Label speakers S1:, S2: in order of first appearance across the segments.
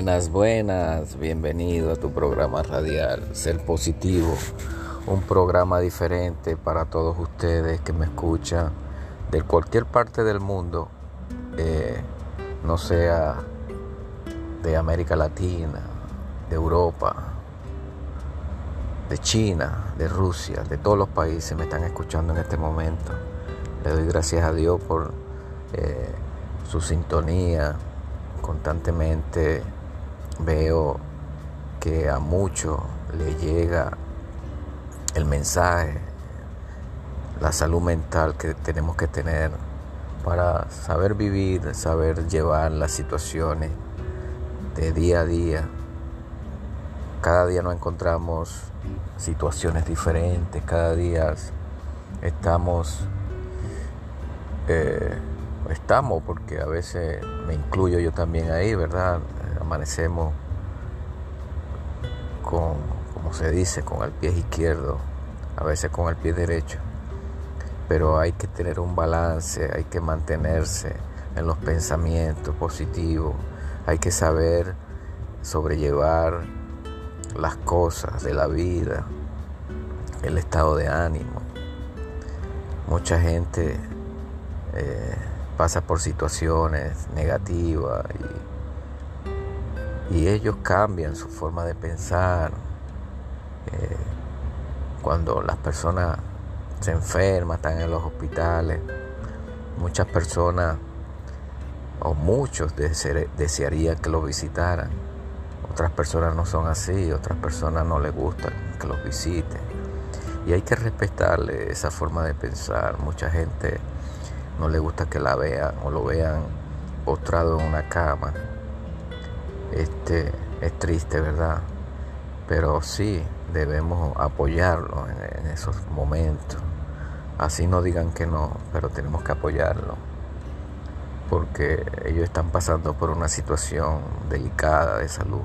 S1: Buenas, buenas, bienvenido a tu programa radial Ser Positivo, un programa diferente para todos ustedes que me escuchan de cualquier parte del mundo, eh, no sea de América Latina, de Europa, de China, de Rusia, de todos los países me están escuchando en este momento. Le doy gracias a Dios por eh, su sintonía. Constantemente veo que a muchos le llega el mensaje, la salud mental que tenemos que tener para saber vivir, saber llevar las situaciones de día a día. Cada día nos encontramos situaciones diferentes, cada día estamos, eh, estamos, porque a veces me incluyo yo también ahí, ¿verdad? Amanecemos con, como se dice, con el pie izquierdo, a veces con el pie derecho, pero hay que tener un balance, hay que mantenerse en los pensamientos positivos, hay que saber sobrellevar las cosas de la vida, el estado de ánimo. Mucha gente eh, pasa por situaciones negativas y, ellos cambian su forma de pensar. Eh, cuando las personas se enferman, están en los hospitales, muchas personas o muchos desearían que lo visitaran otras personas no son así, otras personas no les gusta que los visiten. Y hay que respetarle esa forma de pensar. Mucha gente no le gusta que la vean o lo vean postrado en una cama. Este es triste, ¿verdad? Pero sí debemos apoyarlo en, esos momentos. Así no digan que no, pero tenemos que apoyarlo porque ellos están pasando por una situación delicada de salud.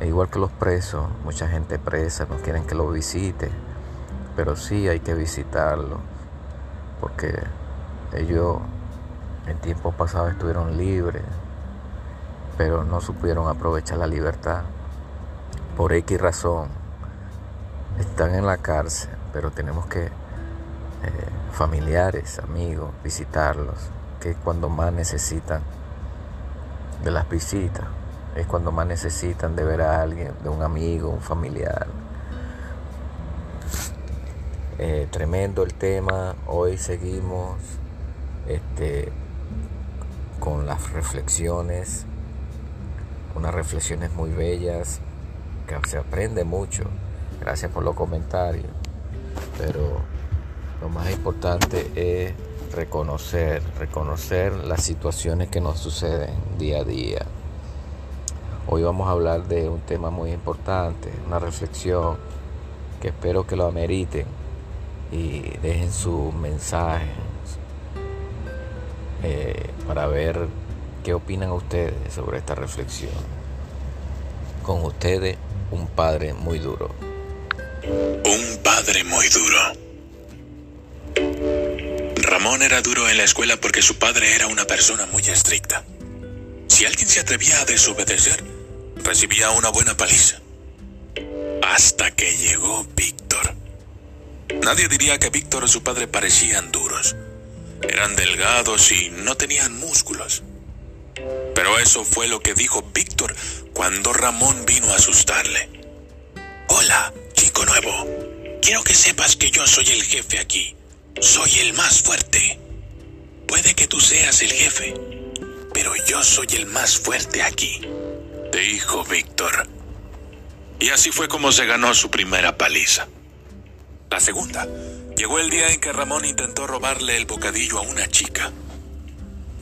S1: E igual que los presos, mucha gente presa no quieren que lo visite, pero sí hay que visitarlo, porque ellos en tiempos pasados estuvieron libres, pero no supieron aprovechar la libertad. Por X razón, están en la cárcel, pero tenemos que, eh, familiares, amigos, visitarlos, que es cuando más necesitan de las visitas es cuando más necesitan de ver a alguien, de un amigo, un familiar. Eh, tremendo el tema. Hoy seguimos este, con las reflexiones, unas reflexiones muy bellas, que se aprende mucho. Gracias por los comentarios. Pero lo más importante es reconocer, reconocer las situaciones que nos suceden día a día. Hoy vamos a hablar de un tema muy importante, una reflexión que espero que lo ameriten y dejen sus mensajes eh, para ver qué opinan ustedes sobre esta reflexión. Con ustedes, un padre muy duro.
S2: Un padre muy duro. Ramón era duro en la escuela porque su padre era una persona muy estricta. Si alguien se atrevía a desobedecer, recibía una buena paliza. Hasta que llegó Víctor. Nadie diría que Víctor y su padre parecían duros. Eran delgados y no tenían músculos. Pero eso fue lo que dijo Víctor cuando Ramón vino a asustarle. Hola, chico nuevo. Quiero que sepas que yo soy el jefe aquí. Soy el más fuerte. Puede que tú seas el jefe, pero yo soy el más fuerte aquí dijo Víctor. Y así fue como se ganó su primera paliza. La segunda, llegó el día en que Ramón intentó robarle el bocadillo a una chica.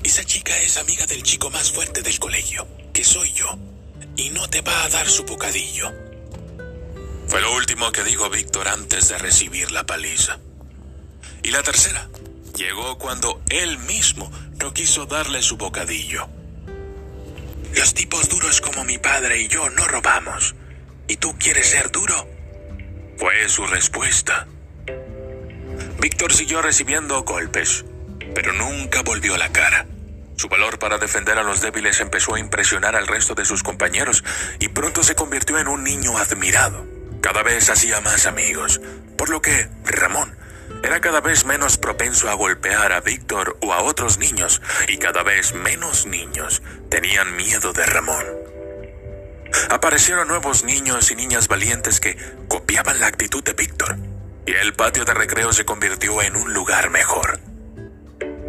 S2: Esa chica es amiga del chico más fuerte del colegio, que soy yo, y no te va a dar su bocadillo. Fue lo último que dijo Víctor antes de recibir la paliza. Y la tercera, llegó cuando él mismo no quiso darle su bocadillo. Los tipos duros como mi padre y yo no robamos. ¿Y tú quieres ser duro? Fue su respuesta. Víctor siguió recibiendo golpes, pero nunca volvió la cara. Su valor para defender a los débiles empezó a impresionar al resto de sus compañeros y pronto se convirtió en un niño admirado. Cada vez hacía más amigos, por lo que Ramón era cada vez menos propenso a golpear a Víctor o a otros niños y cada vez menos niños tenían miedo de Ramón. Aparecieron nuevos niños y niñas valientes que copiaban la actitud de Víctor y el patio de recreo se convirtió en un lugar mejor.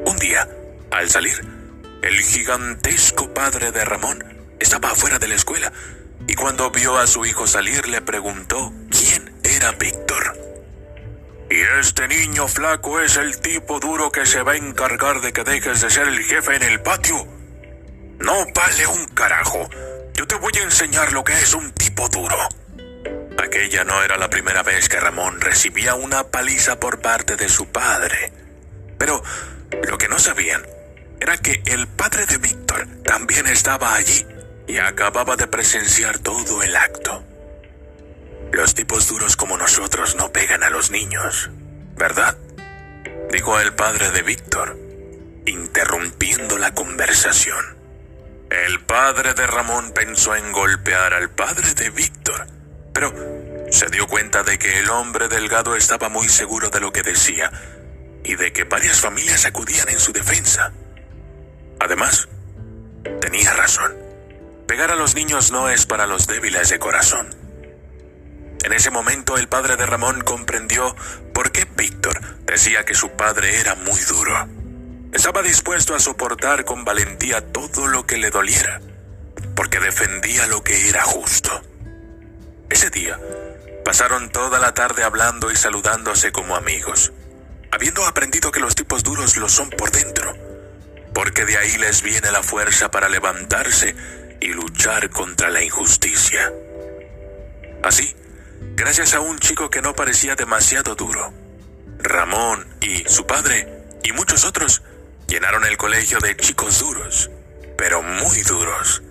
S2: Un día, al salir, el gigantesco padre de Ramón estaba afuera de la escuela y cuando vio a su hijo salir le preguntó quién era Víctor. Y este niño flaco es el tipo duro que se va a encargar de que dejes de ser el jefe en el patio. No vale un carajo. Yo te voy a enseñar lo que es un tipo duro. Aquella no era la primera vez que Ramón recibía una paliza por parte de su padre. Pero lo que no sabían era que el padre de Víctor también estaba allí y acababa de presenciar todo el acto. Los tipos duros como nosotros no pegan a los niños, ¿verdad? Dijo el padre de Víctor, interrumpiendo la conversación. El padre de Ramón pensó en golpear al padre de Víctor, pero se dio cuenta de que el hombre delgado estaba muy seguro de lo que decía y de que varias familias acudían en su defensa. Además, tenía razón. Pegar a los niños no es para los débiles de corazón. En ese momento el padre de Ramón comprendió por qué Víctor decía que su padre era muy duro. Estaba dispuesto a soportar con valentía todo lo que le doliera, porque defendía lo que era justo. Ese día, pasaron toda la tarde hablando y saludándose como amigos, habiendo aprendido que los tipos duros lo son por dentro porque de ahí les viene la fuerza para levantarse y luchar contra la injusticia. Así, gracias a un chico que no parecía demasiado duro, Ramón y su padre y muchos otros llenaron el colegio de chicos duros, pero muy duros,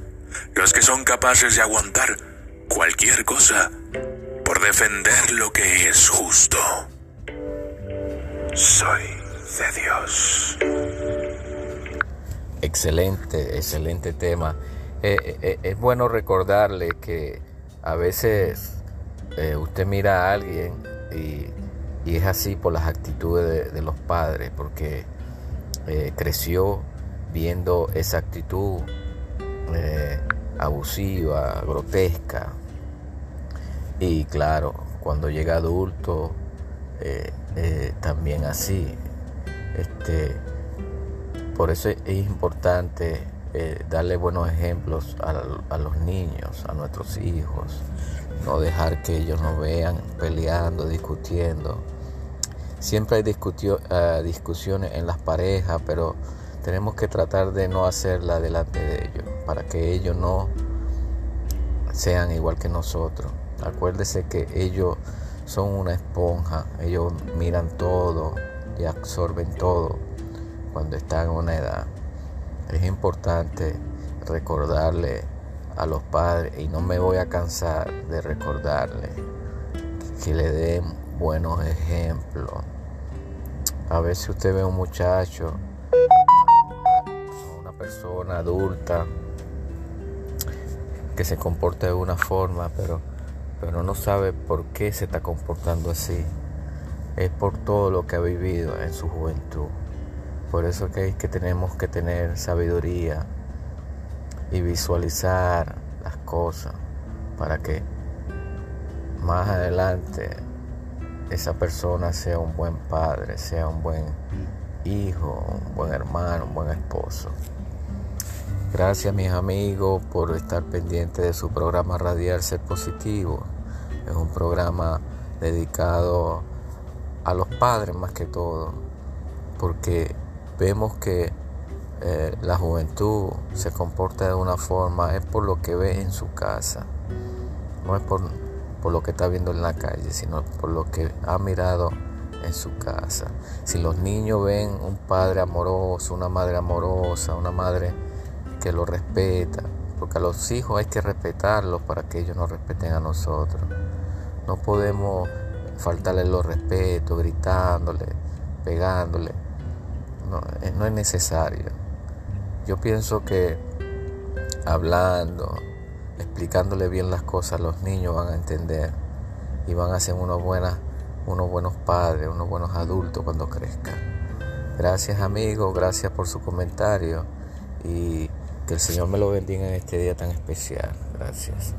S2: los que son capaces de aguantar cualquier cosa por defender lo que es justo. Soy de Dios.
S1: Excelente, excelente tema. Eh, eh, eh, es bueno recordarle que a veces usted mira a alguien y, es así por las actitudes de, los padres, porque creció viendo esa actitud abusiva, grotesca. Y claro, cuando llega adulto, también así. Este, por eso es importante eh, darle buenos ejemplos a, los niños, a nuestros hijos, no dejar que ellos nos vean peleando, discutiendo. Siempre hay eh, discusiones en las parejas, pero tenemos que tratar de no hacerla delante de ellos, para que ellos no sean igual que nosotros. Acuérdese que ellos son una esponja, ellos miran todo y absorben todo cuando está en una edad. Es importante recordarle a los padres y no me voy a cansar de recordarle que le den buenos ejemplos. A veces usted ve a un muchacho, una persona adulta que se comporta de una forma, pero, pero no sabe por qué se está comportando así. Es por todo lo que ha vivido en su juventud. Por eso que, que tenemos que tener sabiduría y visualizar las cosas para que más adelante esa persona sea un buen padre, sea un buen hijo, un buen hermano, un buen esposo. Gracias mis amigos por estar pendientes de su programa Radial Ser Positivo. Es un programa dedicado a los padres más que todo, porque vemos que eh, la juventud se comporta de una forma, es por lo que ve en su casa, no es por, por lo que está viendo en la calle, sino por lo que ha mirado en su casa. Si los niños ven un padre amoroso, una madre amorosa, una madre que lo respeta, porque a los hijos hay que respetarlos para que ellos nos respeten a nosotros. No podemos faltarle los respetos, gritándole, pegándole no, eh, no es necesario. yo pienso que hablando, explicándole bien las cosas, los niños van a entender y van a ser unos, buenas, unos buenos padres, unos buenos adultos cuando crezcan. Gracias amigos, gracias por su comentario y que el Señor me lo bendiga en este día tan especial. Gracias.